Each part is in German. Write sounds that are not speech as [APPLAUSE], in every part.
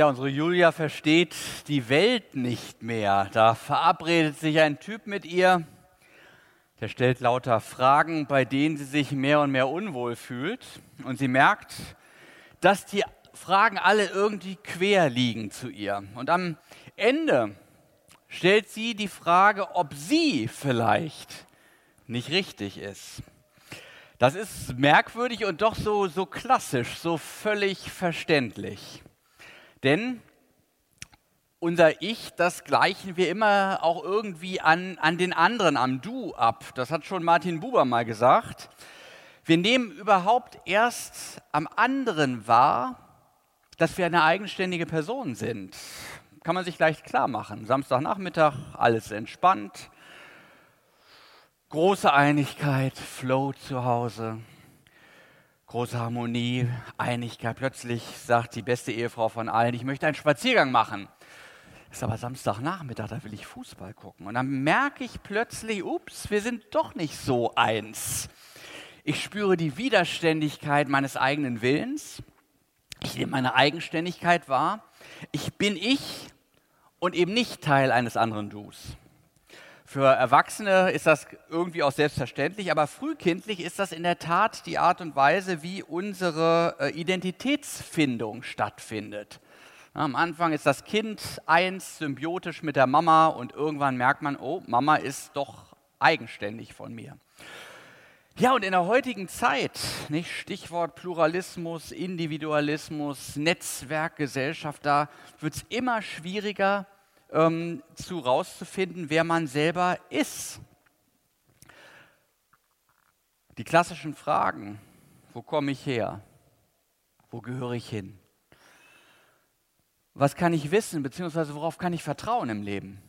Ja, unsere Julia versteht die Welt nicht mehr. Da verabredet sich ein Typ mit ihr, der stellt lauter Fragen, bei denen sie sich mehr und mehr unwohl fühlt. Und sie merkt, dass die Fragen alle irgendwie quer liegen zu ihr. Und am Ende stellt sie die Frage, ob sie vielleicht nicht richtig ist. Das ist merkwürdig und doch so, so klassisch, so völlig verständlich. Denn unser Ich, das gleichen wir immer auch irgendwie an, an den anderen, am Du ab. Das hat schon Martin Buber mal gesagt. Wir nehmen überhaupt erst am anderen wahr, dass wir eine eigenständige Person sind. Kann man sich leicht klar machen. Samstagnachmittag, alles entspannt. Große Einigkeit, Flow zu Hause große Harmonie, Einigkeit. Plötzlich sagt die beste Ehefrau von allen, ich möchte einen Spaziergang machen. Ist aber Samstagnachmittag, da will ich Fußball gucken. Und dann merke ich plötzlich, ups, wir sind doch nicht so eins. Ich spüre die Widerständigkeit meines eigenen Willens. Ich nehme meine Eigenständigkeit wahr. Ich bin ich und eben nicht Teil eines anderen Dus. Für Erwachsene ist das irgendwie auch selbstverständlich, aber frühkindlich ist das in der Tat die Art und Weise, wie unsere äh, Identitätsfindung stattfindet. Am Anfang ist das Kind eins symbiotisch mit der Mama und irgendwann merkt man, oh, Mama ist doch eigenständig von mir. Ja, und in der heutigen Zeit, nicht Stichwort Pluralismus, Individualismus, Netzwerkgesellschaft, da wird es immer schwieriger, ähm, zu rauszufinden, wer man selber ist. Die klassischen Fragen, wo komme ich her? Wo gehöre ich hin? Was kann ich wissen, beziehungsweise worauf kann ich vertrauen im Leben?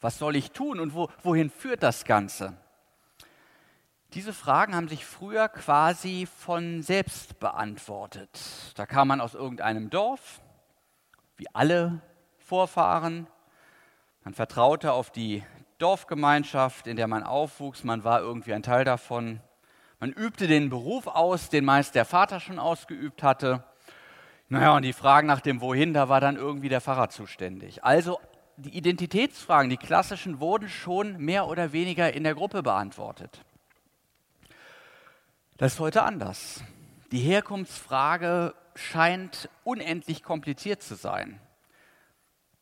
Was soll ich tun und wo, wohin führt das Ganze? Diese Fragen haben sich früher quasi von selbst beantwortet. Da kam man aus irgendeinem Dorf, wie alle Vorfahren. Man vertraute auf die Dorfgemeinschaft, in der man aufwuchs. Man war irgendwie ein Teil davon. Man übte den Beruf aus, den meist der Vater schon ausgeübt hatte. Naja, und die Fragen nach dem Wohin, da war dann irgendwie der Pfarrer zuständig. Also die Identitätsfragen, die klassischen, wurden schon mehr oder weniger in der Gruppe beantwortet. Das ist heute anders. Die Herkunftsfrage scheint unendlich kompliziert zu sein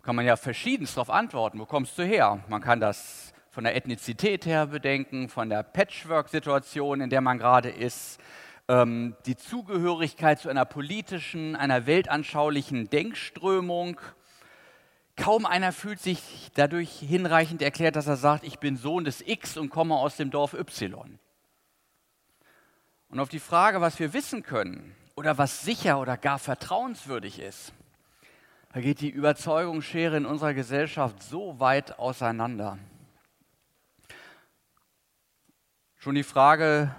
kann man ja verschiedenst darauf antworten. Wo kommst du her? Man kann das von der Ethnizität her bedenken, von der Patchwork-Situation, in der man gerade ist, ähm, die Zugehörigkeit zu einer politischen, einer weltanschaulichen Denkströmung. Kaum einer fühlt sich dadurch hinreichend erklärt, dass er sagt, ich bin Sohn des X und komme aus dem Dorf Y. Und auf die Frage, was wir wissen können oder was sicher oder gar vertrauenswürdig ist, da geht die Überzeugungsschere in unserer Gesellschaft so weit auseinander. Schon die Frage,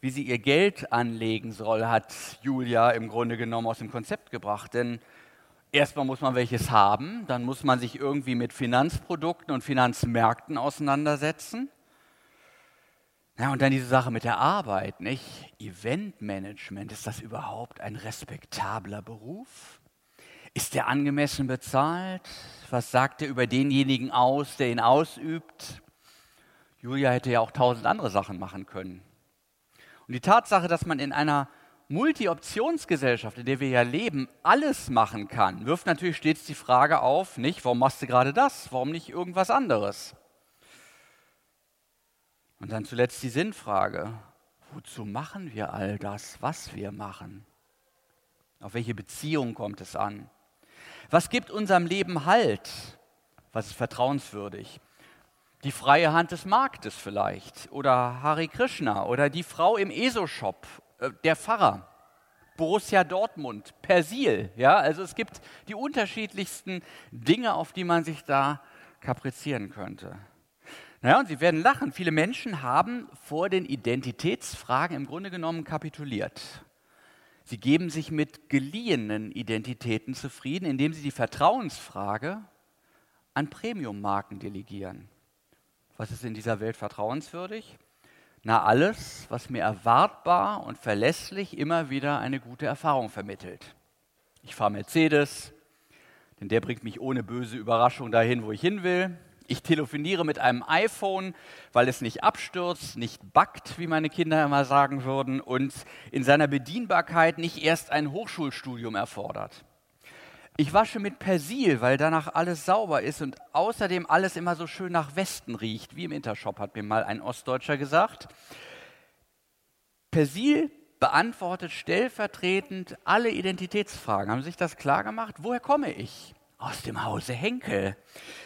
wie sie ihr Geld anlegen soll, hat Julia im Grunde genommen aus dem Konzept gebracht. Denn erstmal muss man welches haben, dann muss man sich irgendwie mit Finanzprodukten und Finanzmärkten auseinandersetzen. Ja, und dann diese Sache mit der Arbeit, nicht? Eventmanagement, ist das überhaupt ein respektabler Beruf? Ist er angemessen bezahlt? Was sagt er über denjenigen aus, der ihn ausübt? Julia hätte ja auch tausend andere Sachen machen können. Und die Tatsache, dass man in einer Multi-Optionsgesellschaft, in der wir ja leben, alles machen kann, wirft natürlich stets die Frage auf, nicht, warum machst du gerade das? Warum nicht irgendwas anderes? Und dann zuletzt die Sinnfrage, wozu machen wir all das, was wir machen? Auf welche Beziehung kommt es an? Was gibt unserem Leben Halt? Was ist vertrauenswürdig? Die freie Hand des Marktes vielleicht oder Hari Krishna oder die Frau im ESO-Shop, äh, der Pfarrer, Borussia Dortmund, Persil. Ja? Also es gibt die unterschiedlichsten Dinge, auf die man sich da kaprizieren könnte. Naja, und Sie werden lachen. Viele Menschen haben vor den Identitätsfragen im Grunde genommen kapituliert. Sie geben sich mit geliehenen Identitäten zufrieden, indem sie die Vertrauensfrage an Premium-Marken delegieren. Was ist in dieser Welt vertrauenswürdig? Na, alles, was mir erwartbar und verlässlich immer wieder eine gute Erfahrung vermittelt. Ich fahre Mercedes, denn der bringt mich ohne böse Überraschung dahin, wo ich hin will. Ich telefoniere mit einem iPhone, weil es nicht abstürzt, nicht backt, wie meine Kinder immer sagen würden, und in seiner Bedienbarkeit nicht erst ein Hochschulstudium erfordert. Ich wasche mit Persil, weil danach alles sauber ist und außerdem alles immer so schön nach Westen riecht, wie im Intershop, hat mir mal ein Ostdeutscher gesagt. Persil beantwortet stellvertretend alle Identitätsfragen. Haben Sie sich das klar gemacht? Woher komme ich? Aus dem Hause Henkel.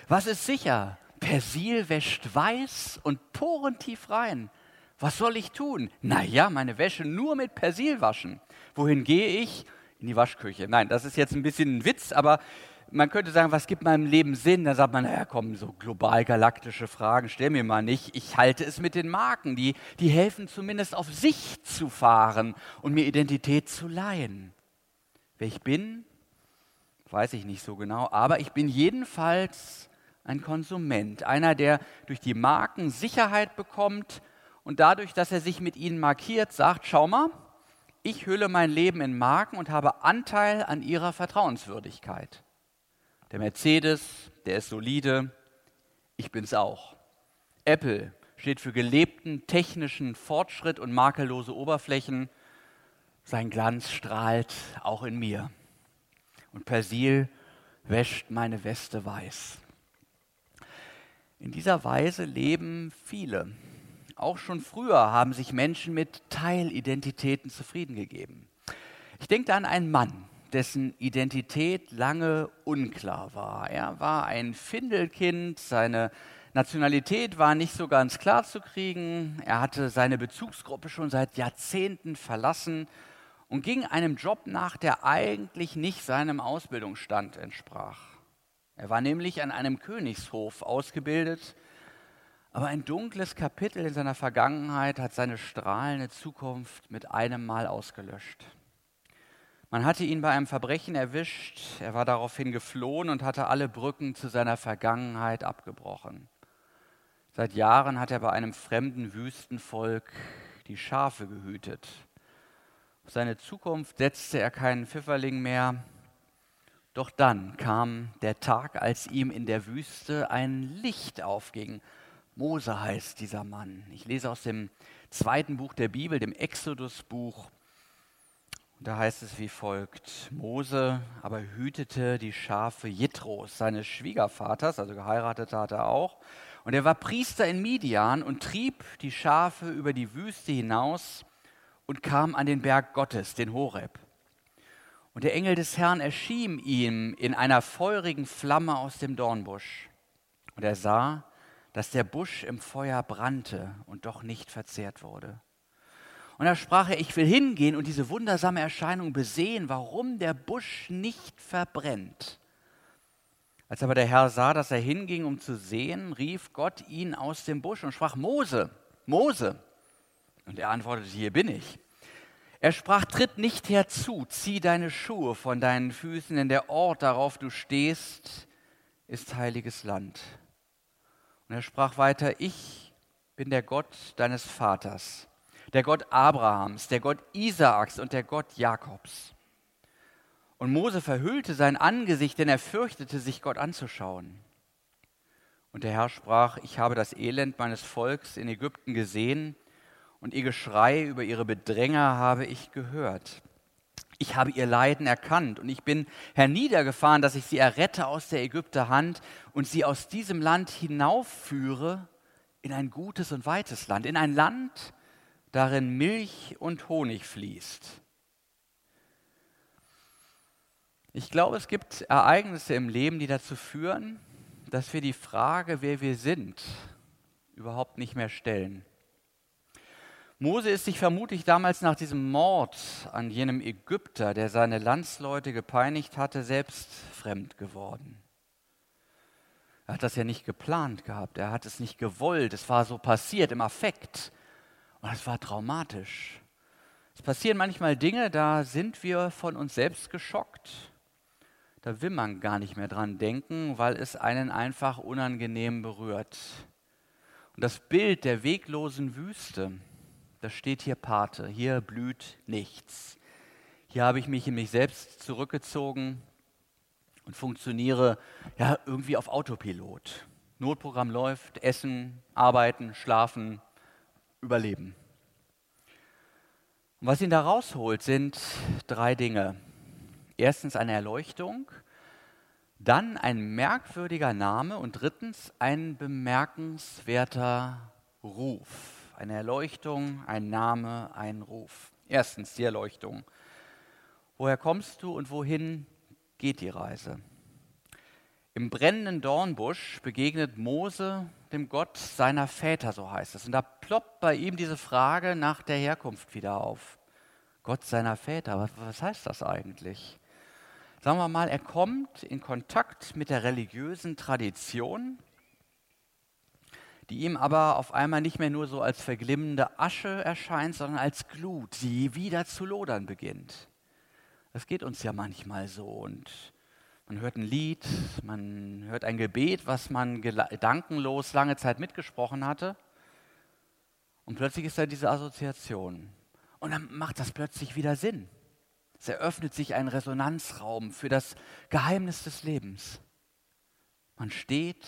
Was ist sicher? Persil wäscht weiß und porentief rein. Was soll ich tun? Naja, meine Wäsche nur mit Persil waschen. Wohin gehe ich? in die Waschküche. Nein, das ist jetzt ein bisschen ein Witz, aber man könnte sagen, was gibt meinem Leben Sinn? Da sagt man, naja, komm, so global galaktische Fragen, stell mir mal nicht. Ich halte es mit den Marken, die, die helfen zumindest auf Sicht zu fahren und mir Identität zu leihen. Wer ich bin, weiß ich nicht so genau, aber ich bin jedenfalls ein Konsument, einer, der durch die Marken Sicherheit bekommt und dadurch, dass er sich mit ihnen markiert, sagt, schau mal, ich hülle mein Leben in Marken und habe Anteil an ihrer Vertrauenswürdigkeit. Der Mercedes, der ist solide, ich bin's auch. Apple steht für gelebten technischen Fortschritt und makellose Oberflächen. Sein Glanz strahlt auch in mir. Und Persil wäscht meine Weste weiß. In dieser Weise leben viele auch schon früher haben sich Menschen mit Teilidentitäten zufrieden gegeben. Ich denke an einen Mann, dessen Identität lange unklar war. Er war ein Findelkind, seine Nationalität war nicht so ganz klar zu kriegen. Er hatte seine Bezugsgruppe schon seit Jahrzehnten verlassen und ging einem Job nach, der eigentlich nicht seinem Ausbildungsstand entsprach. Er war nämlich an einem Königshof ausgebildet aber ein dunkles Kapitel in seiner Vergangenheit hat seine strahlende Zukunft mit einem Mal ausgelöscht. Man hatte ihn bei einem Verbrechen erwischt, er war daraufhin geflohen und hatte alle Brücken zu seiner Vergangenheit abgebrochen. Seit Jahren hat er bei einem fremden Wüstenvolk die Schafe gehütet. Auf seine Zukunft setzte er keinen Pfifferling mehr. Doch dann kam der Tag, als ihm in der Wüste ein Licht aufging Mose heißt dieser Mann. Ich lese aus dem zweiten Buch der Bibel, dem Exodus-Buch. Da heißt es wie folgt: Mose aber hütete die Schafe Jitros, seines Schwiegervaters, also geheiratet hat er auch. Und er war Priester in Midian und trieb die Schafe über die Wüste hinaus und kam an den Berg Gottes, den Horeb. Und der Engel des Herrn erschien ihm in einer feurigen Flamme aus dem Dornbusch. Und er sah, dass der Busch im Feuer brannte und doch nicht verzehrt wurde. Und da sprach er, ich will hingehen und diese wundersame Erscheinung besehen, warum der Busch nicht verbrennt. Als aber der Herr sah, dass er hinging, um zu sehen, rief Gott ihn aus dem Busch und sprach, Mose, Mose. Und er antwortete, hier bin ich. Er sprach, tritt nicht herzu, zieh deine Schuhe von deinen Füßen, denn der Ort, darauf du stehst, ist heiliges Land. Und er sprach weiter, ich bin der Gott deines Vaters, der Gott Abrahams, der Gott Isaaks und der Gott Jakobs. Und Mose verhüllte sein Angesicht, denn er fürchtete sich, Gott anzuschauen. Und der Herr sprach, ich habe das Elend meines Volks in Ägypten gesehen und ihr Geschrei über ihre Bedränger habe ich gehört. Ich habe ihr Leiden erkannt und ich bin herniedergefahren, dass ich sie errette aus der Ägypter Hand und sie aus diesem Land hinaufführe in ein gutes und weites Land, in ein Land, darin Milch und Honig fließt. Ich glaube, es gibt Ereignisse im Leben, die dazu führen, dass wir die Frage, wer wir sind, überhaupt nicht mehr stellen. Mose ist sich vermutlich damals nach diesem Mord an jenem Ägypter, der seine Landsleute gepeinigt hatte, selbst fremd geworden. Er hat das ja nicht geplant gehabt, er hat es nicht gewollt, es war so passiert im Affekt und es war traumatisch. Es passieren manchmal Dinge, da sind wir von uns selbst geschockt. Da will man gar nicht mehr dran denken, weil es einen einfach unangenehm berührt. Und das Bild der weglosen Wüste, das steht hier Pate, hier blüht nichts. Hier habe ich mich in mich selbst zurückgezogen und funktioniere ja irgendwie auf Autopilot. Notprogramm läuft, essen, arbeiten, schlafen, überleben. Und was ihn da rausholt, sind drei Dinge. Erstens eine Erleuchtung, dann ein merkwürdiger Name und drittens ein bemerkenswerter Eine Erleuchtung, ein Name, ein Ruf. Erstens die Erleuchtung. Woher kommst du und wohin geht die Reise? Im brennenden Dornbusch begegnet Mose dem Gott seiner Väter, so heißt es. Und da ploppt bei ihm diese Frage nach der Herkunft wieder auf. Gott seiner Väter, was, was heißt das eigentlich? Sagen wir mal, er kommt in Kontakt mit der religiösen Tradition, die ihm aber auf einmal nicht mehr nur so als verglimmende Asche erscheint, sondern als Glut, die wieder zu lodern beginnt. Das geht uns ja manchmal so und man hört ein Lied, man hört ein Gebet, was man gedankenlos lange Zeit mitgesprochen hatte. Und plötzlich ist da diese Assoziation. Und dann macht das plötzlich wieder Sinn. Es eröffnet sich ein Resonanzraum für das Geheimnis des Lebens. Man steht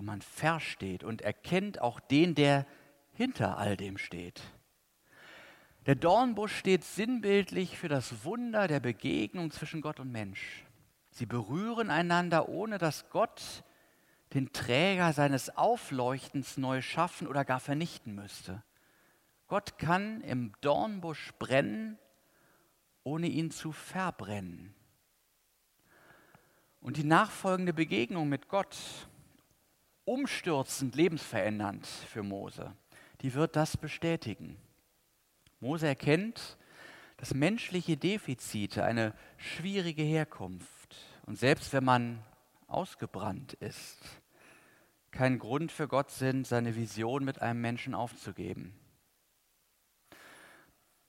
und man versteht und erkennt auch den, der hinter all dem steht. Der Dornbusch steht sinnbildlich für das Wunder der Begegnung zwischen Gott und Mensch. Sie berühren einander, ohne dass Gott den Träger seines Aufleuchtens neu schaffen oder gar vernichten müsste. Gott kann im Dornbusch brennen, ohne ihn zu verbrennen. Und die nachfolgende Begegnung mit Gott, umstürzend, lebensverändernd für Mose, die wird das bestätigen. Mose erkennt, dass menschliche Defizite eine schwierige Herkunft und selbst wenn man ausgebrannt ist, kein Grund für Gott sind, seine Vision mit einem Menschen aufzugeben.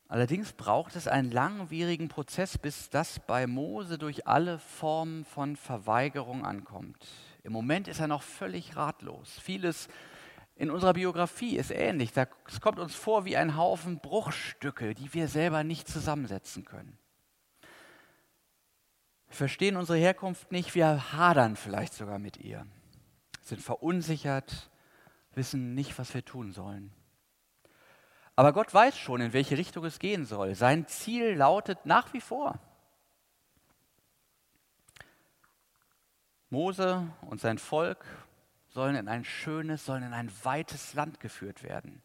Allerdings braucht es einen langwierigen Prozess, bis das bei Mose durch alle Formen von Verweigerung ankommt. Im Moment ist er noch völlig ratlos. Vieles in unserer Biografie ist ähnlich. Es kommt uns vor wie ein Haufen Bruchstücke, die wir selber nicht zusammensetzen können. Wir verstehen unsere Herkunft nicht, wir hadern vielleicht sogar mit ihr, sind verunsichert, wissen nicht, was wir tun sollen. Aber Gott weiß schon, in welche Richtung es gehen soll. Sein Ziel lautet nach wie vor. Mose und sein Volk sollen in ein schönes, sollen in ein weites Land geführt werden.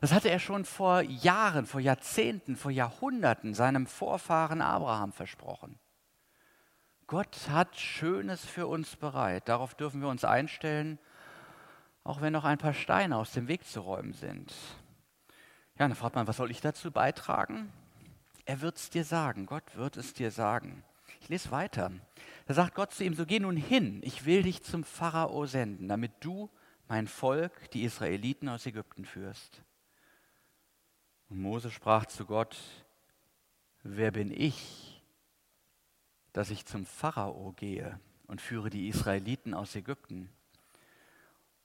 Das hatte er schon vor Jahren, vor Jahrzehnten, vor Jahrhunderten seinem Vorfahren Abraham versprochen. Gott hat Schönes für uns bereit. Darauf dürfen wir uns einstellen, auch wenn noch ein paar Steine aus dem Weg zu räumen sind. Ja, dann fragt man, was soll ich dazu beitragen? Er wird es dir sagen. Gott wird es dir sagen. Ich lese weiter. Da sagt Gott zu ihm, so geh nun hin, ich will dich zum Pharao senden, damit du mein Volk, die Israeliten aus Ägypten führst. Und Mose sprach zu Gott, wer bin ich, dass ich zum Pharao gehe und führe die Israeliten aus Ägypten.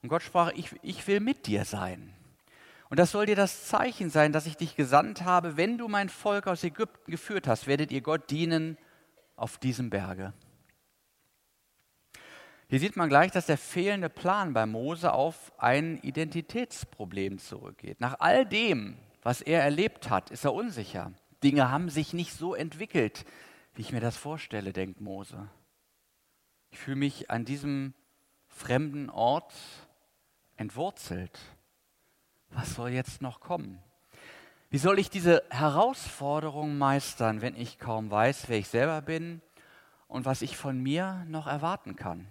Und Gott sprach, ich, ich will mit dir sein. Und das soll dir das Zeichen sein, dass ich dich gesandt habe. Wenn du mein Volk aus Ägypten geführt hast, werdet ihr Gott dienen auf diesem Berge. Hier sieht man gleich, dass der fehlende Plan bei Mose auf ein Identitätsproblem zurückgeht. Nach all dem, was er erlebt hat, ist er unsicher. Dinge haben sich nicht so entwickelt, wie ich mir das vorstelle, denkt Mose. Ich fühle mich an diesem fremden Ort entwurzelt. Was soll jetzt noch kommen? Wie soll ich diese Herausforderung meistern, wenn ich kaum weiß, wer ich selber bin und was ich von mir noch erwarten kann?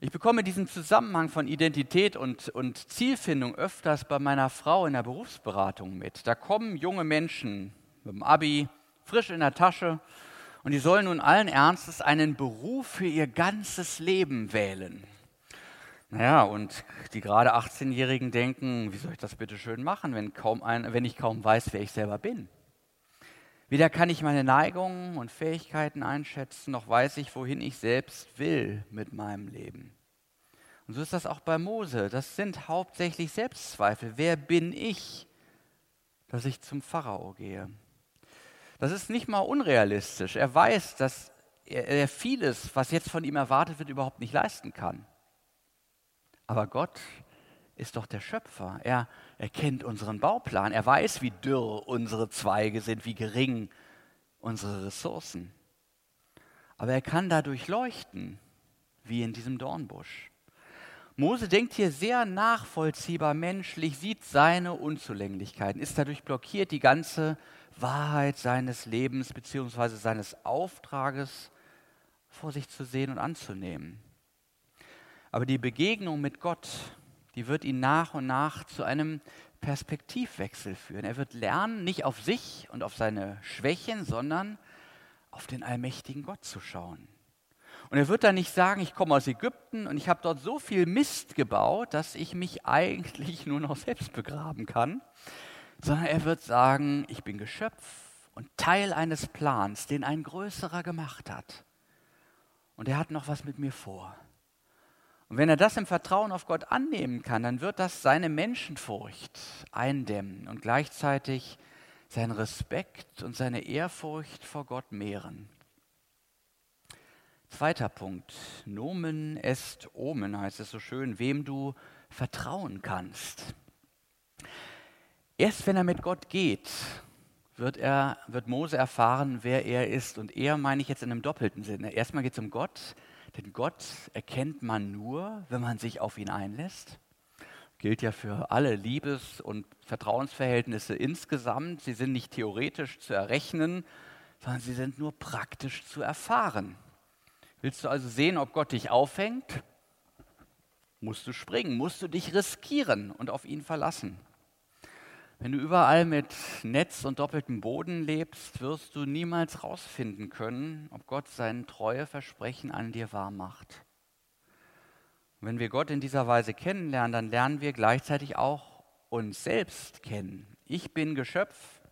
Ich bekomme diesen Zusammenhang von Identität und, und Zielfindung öfters bei meiner Frau in der Berufsberatung mit. Da kommen junge Menschen mit dem Abi, frisch in der Tasche und die sollen nun allen Ernstes einen Beruf für ihr ganzes Leben wählen. Naja, und die gerade 18-Jährigen denken, wie soll ich das bitte schön machen, wenn, kaum ein, wenn ich kaum weiß, wer ich selber bin? Weder kann ich meine Neigungen und Fähigkeiten einschätzen, noch weiß ich, wohin ich selbst will mit meinem Leben. Und so ist das auch bei Mose. Das sind hauptsächlich Selbstzweifel. Wer bin ich, dass ich zum Pharao gehe? Das ist nicht mal unrealistisch. Er weiß, dass er vieles, was jetzt von ihm erwartet wird, überhaupt nicht leisten kann. Aber Gott ist doch der Schöpfer. Er, er kennt unseren Bauplan. Er weiß, wie dürr unsere Zweige sind, wie gering unsere Ressourcen. Aber er kann dadurch leuchten, wie in diesem Dornbusch. Mose denkt hier sehr nachvollziehbar menschlich, sieht seine Unzulänglichkeiten, ist dadurch blockiert, die ganze Wahrheit seines Lebens bzw. seines Auftrages vor sich zu sehen und anzunehmen. Aber die Begegnung mit Gott, die wird ihn nach und nach zu einem Perspektivwechsel führen. Er wird lernen, nicht auf sich und auf seine Schwächen, sondern auf den allmächtigen Gott zu schauen. Und er wird dann nicht sagen, ich komme aus Ägypten und ich habe dort so viel Mist gebaut, dass ich mich eigentlich nur noch selbst begraben kann, sondern er wird sagen, ich bin Geschöpf und Teil eines Plans, den ein größerer gemacht hat. Und er hat noch was mit mir vor. Und wenn er das im Vertrauen auf Gott annehmen kann, dann wird das seine Menschenfurcht eindämmen und gleichzeitig seinen Respekt und seine Ehrfurcht vor Gott mehren. Zweiter Punkt. Nomen est Omen heißt es so schön, wem du vertrauen kannst. Erst wenn er mit Gott geht, wird, er, wird Mose erfahren, wer er ist. Und er meine ich jetzt in einem doppelten Sinne. Erstmal geht es um Gott, denn Gott erkennt man nur, wenn man sich auf ihn einlässt. Gilt ja für alle Liebes- und Vertrauensverhältnisse insgesamt. Sie sind nicht theoretisch zu errechnen, sondern sie sind nur praktisch zu erfahren. Willst du also sehen, ob Gott dich aufhängt? Musst du springen, musst du dich riskieren und auf ihn verlassen. Wenn du überall mit Netz und doppeltem Boden lebst, wirst du niemals herausfinden können, ob Gott sein treue Versprechen an dir wahr macht. Und wenn wir Gott in dieser Weise kennenlernen, dann lernen wir gleichzeitig auch uns selbst kennen. Ich bin Geschöpf.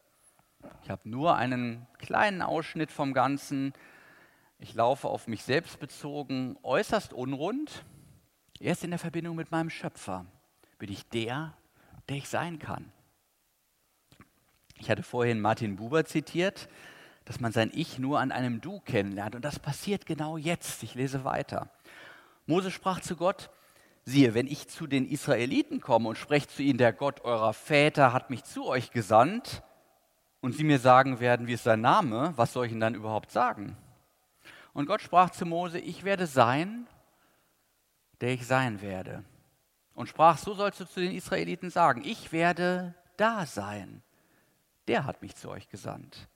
Ich habe nur einen kleinen Ausschnitt vom Ganzen. Ich laufe auf mich selbst bezogen äußerst unrund. Erst in der Verbindung mit meinem Schöpfer bin ich der, der ich sein kann. Ich hatte vorhin Martin Buber zitiert, dass man sein Ich nur an einem Du kennenlernt. Und das passiert genau jetzt. Ich lese weiter. Mose sprach zu Gott, siehe, wenn ich zu den Israeliten komme und spreche zu ihnen, der Gott eurer Väter hat mich zu euch gesandt, und sie mir sagen werden, wie ist sein Name, was soll ich ihnen dann überhaupt sagen? Und Gott sprach zu Mose, ich werde sein, der ich sein werde. Und sprach, so sollst du zu den Israeliten sagen, ich werde da sein. Der hat mich zu euch gesandt.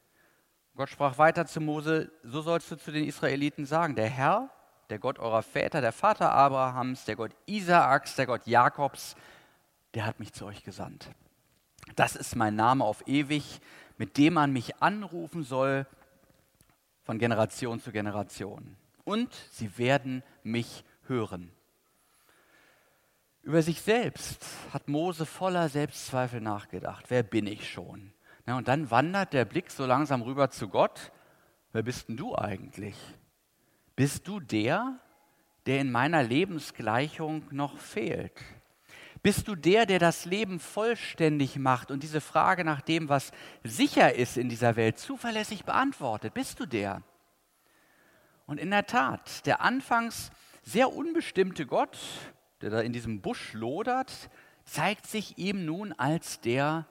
Gott sprach weiter zu Mose, so sollst du zu den Israeliten sagen, der Herr, der Gott eurer Väter, der Vater Abrahams, der Gott Isaaks, der Gott Jakobs, der hat mich zu euch gesandt. Das ist mein Name auf ewig, mit dem man mich anrufen soll, von Generation zu Generation. Und sie werden mich hören. Über sich selbst hat Mose voller Selbstzweifel nachgedacht. Wer bin ich schon? Na, und dann wandert der Blick so langsam rüber zu Gott. Wer bist denn du eigentlich? Bist du der, der in meiner Lebensgleichung noch fehlt? Bist du der, der das Leben vollständig macht und diese Frage nach dem, was sicher ist in dieser Welt, zuverlässig beantwortet? Bist du der? Und in der Tat, der anfangs sehr unbestimmte Gott, der da in diesem Busch lodert, zeigt sich ihm nun als der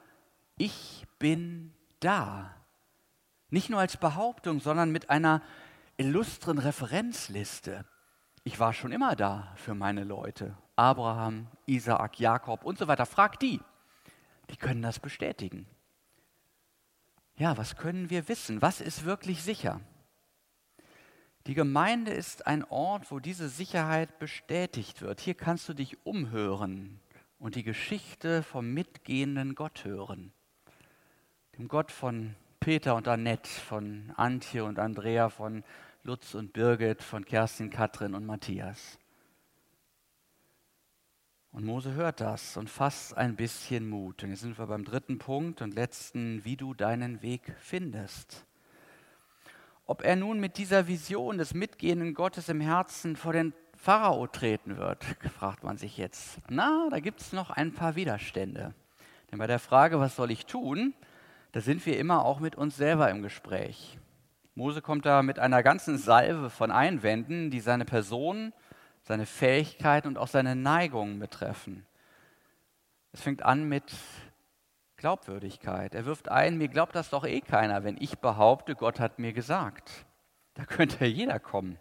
Ich bin da. Nicht nur als Behauptung, sondern mit einer illustren Referenzliste. Ich war schon immer da für meine Leute. Abraham, Isaak, Jakob und so weiter. Frag die. Die können das bestätigen. Ja, was können wir wissen? Was ist wirklich sicher? Die Gemeinde ist ein Ort, wo diese Sicherheit bestätigt wird. Hier kannst du dich umhören und die Geschichte vom mitgehenden Gott hören. Dem Gott von Peter und Annette, von Antje und Andrea, von Lutz und Birgit, von Kerstin, Katrin und Matthias. Und Mose hört das und fasst ein bisschen Mut. Und jetzt sind wir beim dritten Punkt und letzten, wie du deinen Weg findest. Ob er nun mit dieser Vision des mitgehenden Gottes im Herzen vor den Pharao treten wird, [LAUGHS] fragt man sich jetzt. Na, da gibt es noch ein paar Widerstände. Denn bei der Frage, was soll ich tun, da sind wir immer auch mit uns selber im Gespräch. Mose kommt da mit einer ganzen Salve von Einwänden, die seine Person, seine Fähigkeiten und auch seine Neigungen betreffen. Es fängt an mit Glaubwürdigkeit. Er wirft ein, mir glaubt das doch eh keiner, wenn ich behaupte, Gott hat mir gesagt. Da könnte jeder kommen.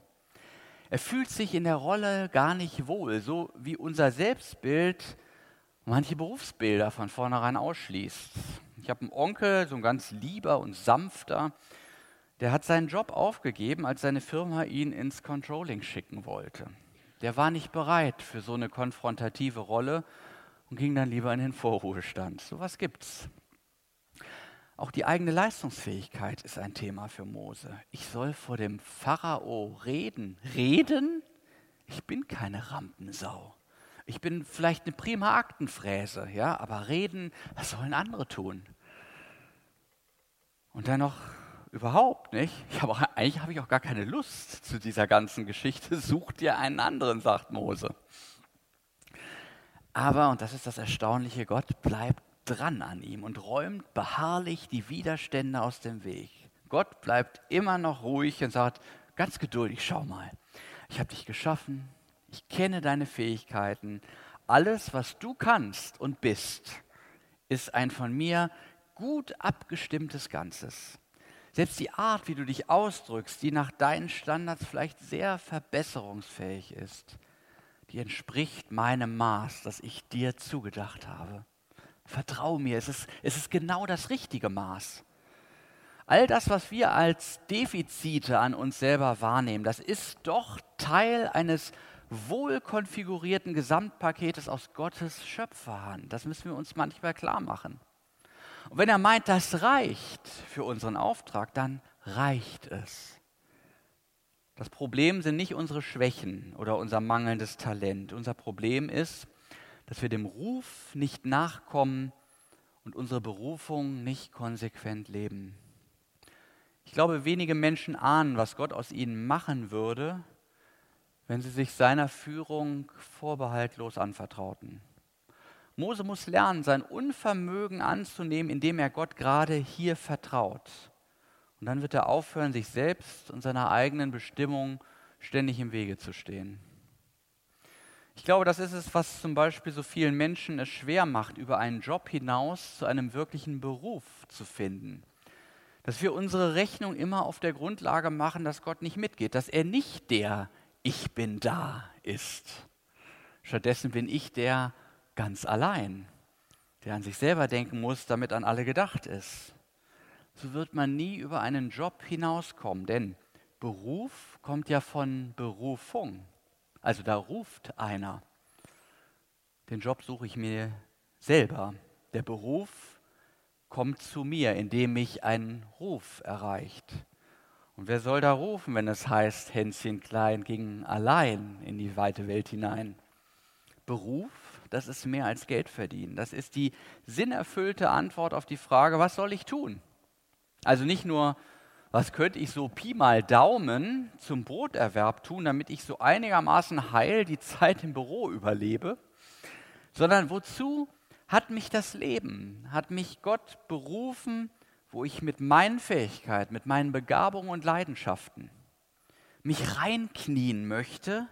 Er fühlt sich in der Rolle gar nicht wohl, so wie unser Selbstbild manche Berufsbilder von vornherein ausschließt. Ich habe einen Onkel, so ein ganz lieber und sanfter, der hat seinen Job aufgegeben, als seine Firma ihn ins Controlling schicken wollte. Der war nicht bereit für so eine konfrontative Rolle und ging dann lieber in den Vorruhestand. So was gibt's. Auch die eigene Leistungsfähigkeit ist ein Thema für Mose. Ich soll vor dem Pharao reden. Reden? Ich bin keine Rampensau. Ich bin vielleicht eine prima Aktenfräse, ja, aber reden, was sollen andere tun? Und dann noch überhaupt nicht. Ich hab auch, eigentlich habe ich auch gar keine Lust zu dieser ganzen Geschichte. [LAUGHS] Such dir einen anderen, sagt Mose. Aber, und das ist das Erstaunliche, Gott bleibt dran an ihm und räumt beharrlich die Widerstände aus dem Weg. Gott bleibt immer noch ruhig und sagt, ganz geduldig, schau mal, ich habe dich geschaffen, ich kenne deine Fähigkeiten, alles, was du kannst und bist, ist ein von mir gut abgestimmtes Ganzes. Selbst die Art, wie du dich ausdrückst, die nach deinen Standards vielleicht sehr verbesserungsfähig ist, die entspricht meinem Maß, das ich dir zugedacht habe. Vertrau mir, es ist, es ist genau das richtige Maß. All das, was wir als Defizite an uns selber wahrnehmen, das ist doch Teil eines wohl konfigurierten Gesamtpaketes aus Gottes Schöpferhand. Das müssen wir uns manchmal klar machen. Und wenn er meint, das reicht für unseren Auftrag, dann reicht es. Das Problem sind nicht unsere Schwächen oder unser mangelndes Talent. Unser Problem ist, dass wir dem Ruf nicht nachkommen und unsere Berufung nicht konsequent leben. Ich glaube, wenige Menschen ahnen, was Gott aus ihnen machen würde, wenn sie sich seiner Führung vorbehaltlos anvertrauten. Mose muss lernen, sein Unvermögen anzunehmen, indem er Gott gerade hier vertraut. Und dann wird er aufhören, sich selbst und seiner eigenen Bestimmung ständig im Wege zu stehen. Ich glaube, das ist es, was zum Beispiel so vielen Menschen es schwer macht, über einen Job hinaus zu einem wirklichen Beruf zu finden. Dass wir unsere Rechnung immer auf der Grundlage machen, dass Gott nicht mitgeht, dass er nicht der Ich bin da ist. Stattdessen bin ich der ganz allein, der an sich selber denken muss, damit an alle gedacht ist. So wird man nie über einen Job hinauskommen, denn Beruf kommt ja von Berufung. Also da ruft einer. Den Job suche ich mir selber. Der Beruf kommt zu mir, indem mich ein Ruf erreicht. Und wer soll da rufen, wenn es heißt, Hänschen klein ging allein in die weite Welt hinein? Beruf, das ist mehr als Geld verdienen. Das ist die sinnerfüllte Antwort auf die Frage, was soll ich tun? Also nicht nur was könnte ich so Pi mal Daumen zum Broterwerb tun, damit ich so einigermaßen heil die Zeit im Büro überlebe, sondern wozu hat mich das Leben, hat mich Gott berufen, wo ich mit meinen Fähigkeiten, mit meinen Begabungen und Leidenschaften mich reinknien möchte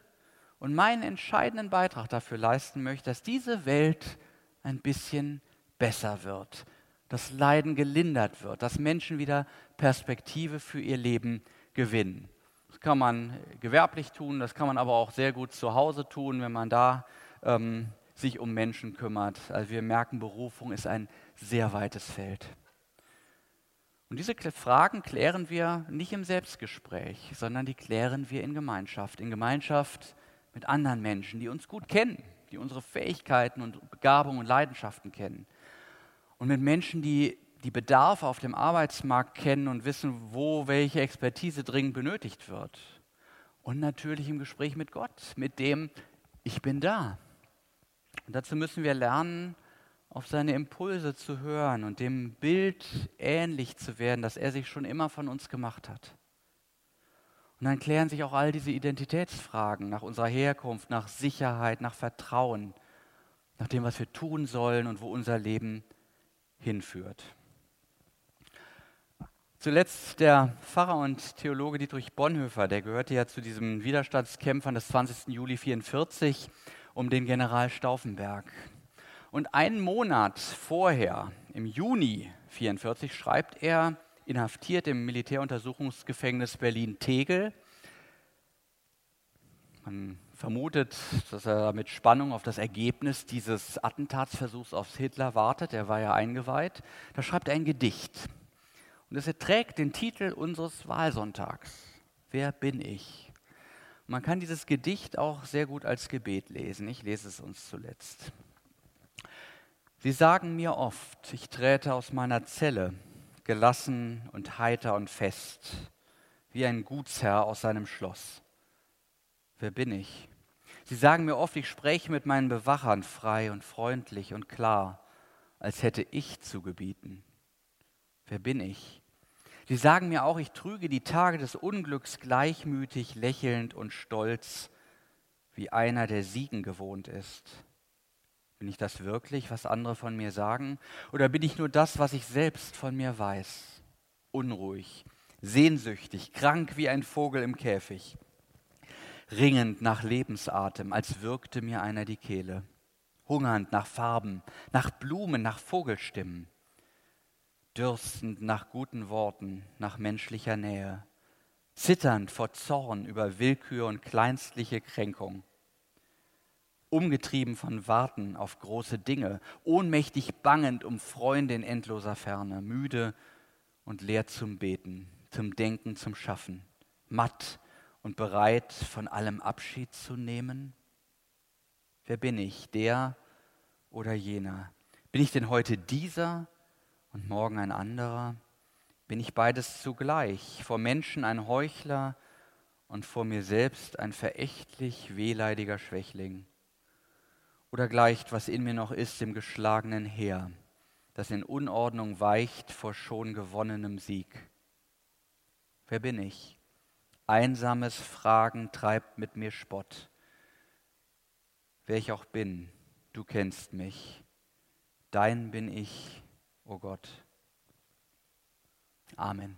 und meinen entscheidenden Beitrag dafür leisten möchte, dass diese Welt ein bisschen besser wird, dass Leiden gelindert wird, dass Menschen wieder Perspektive für ihr Leben gewinnen. Das kann man gewerblich tun, das kann man aber auch sehr gut zu Hause tun, wenn man da ähm, sich um Menschen kümmert. Also wir merken, Berufung ist ein sehr weites Feld. Und diese Fragen klären wir nicht im Selbstgespräch, sondern die klären wir in Gemeinschaft. In Gemeinschaft mit anderen Menschen, die uns gut kennen, die unsere Fähigkeiten und Begabungen und Leidenschaften kennen und mit Menschen, die die Bedarfe auf dem Arbeitsmarkt kennen und wissen, wo welche Expertise dringend benötigt wird. Und natürlich im Gespräch mit Gott, mit dem Ich bin da. Und dazu müssen wir lernen, auf seine Impulse zu hören und dem Bild ähnlich zu werden, das er sich schon immer von uns gemacht hat. Und dann klären sich auch all diese Identitätsfragen nach unserer Herkunft, nach Sicherheit, nach Vertrauen, nach dem, was wir tun sollen und wo unser Leben hinführt. Zuletzt der Pfarrer und Theologe Dietrich Bonhoeffer, der gehörte ja zu diesen Widerstandskämpfern des 20. Juli 1944 um den General Stauffenberg. Und einen Monat vorher, im Juni 1944, schreibt er, inhaftiert im Militäruntersuchungsgefängnis Berlin-Tegel. Man vermutet, dass er mit Spannung auf das Ergebnis dieses Attentatsversuchs auf Hitler wartet. Er war ja eingeweiht. Da schreibt er ein Gedicht. Und es trägt den Titel unseres Wahlsonntags. Wer bin ich? Man kann dieses Gedicht auch sehr gut als Gebet lesen. Ich lese es uns zuletzt. Sie sagen mir oft, ich träte aus meiner Zelle, gelassen und heiter und fest, wie ein Gutsherr aus seinem Schloss. Wer bin ich? Sie sagen mir oft, ich spreche mit meinen Bewachern frei und freundlich und klar, als hätte ich zu gebieten. Wer bin ich? Sie sagen mir auch, ich trüge die Tage des Unglücks gleichmütig, lächelnd und stolz, wie einer, der Siegen gewohnt ist. Bin ich das wirklich, was andere von mir sagen? Oder bin ich nur das, was ich selbst von mir weiß? Unruhig, sehnsüchtig, krank wie ein Vogel im Käfig, ringend nach Lebensatem, als würgte mir einer die Kehle, hungernd nach Farben, nach Blumen, nach Vogelstimmen, dürstend nach guten Worten, nach menschlicher Nähe, zitternd vor Zorn über Willkür und kleinstliche Kränkung umgetrieben von Warten auf große Dinge, ohnmächtig bangend um Freunde in endloser Ferne, müde und leer zum Beten, zum Denken, zum Schaffen, matt und bereit, von allem Abschied zu nehmen? Wer bin ich, der oder jener? Bin ich denn heute dieser und morgen ein anderer? Bin ich beides zugleich, vor Menschen ein Heuchler und vor mir selbst ein verächtlich wehleidiger Schwächling? Oder gleicht, was in mir noch ist, dem geschlagenen Heer, das in Unordnung weicht vor schon gewonnenem Sieg. Wer bin ich? Einsames Fragen treibt mit mir Spott. Wer ich auch bin, du kennst mich. Dein bin ich, o oh Gott. Amen.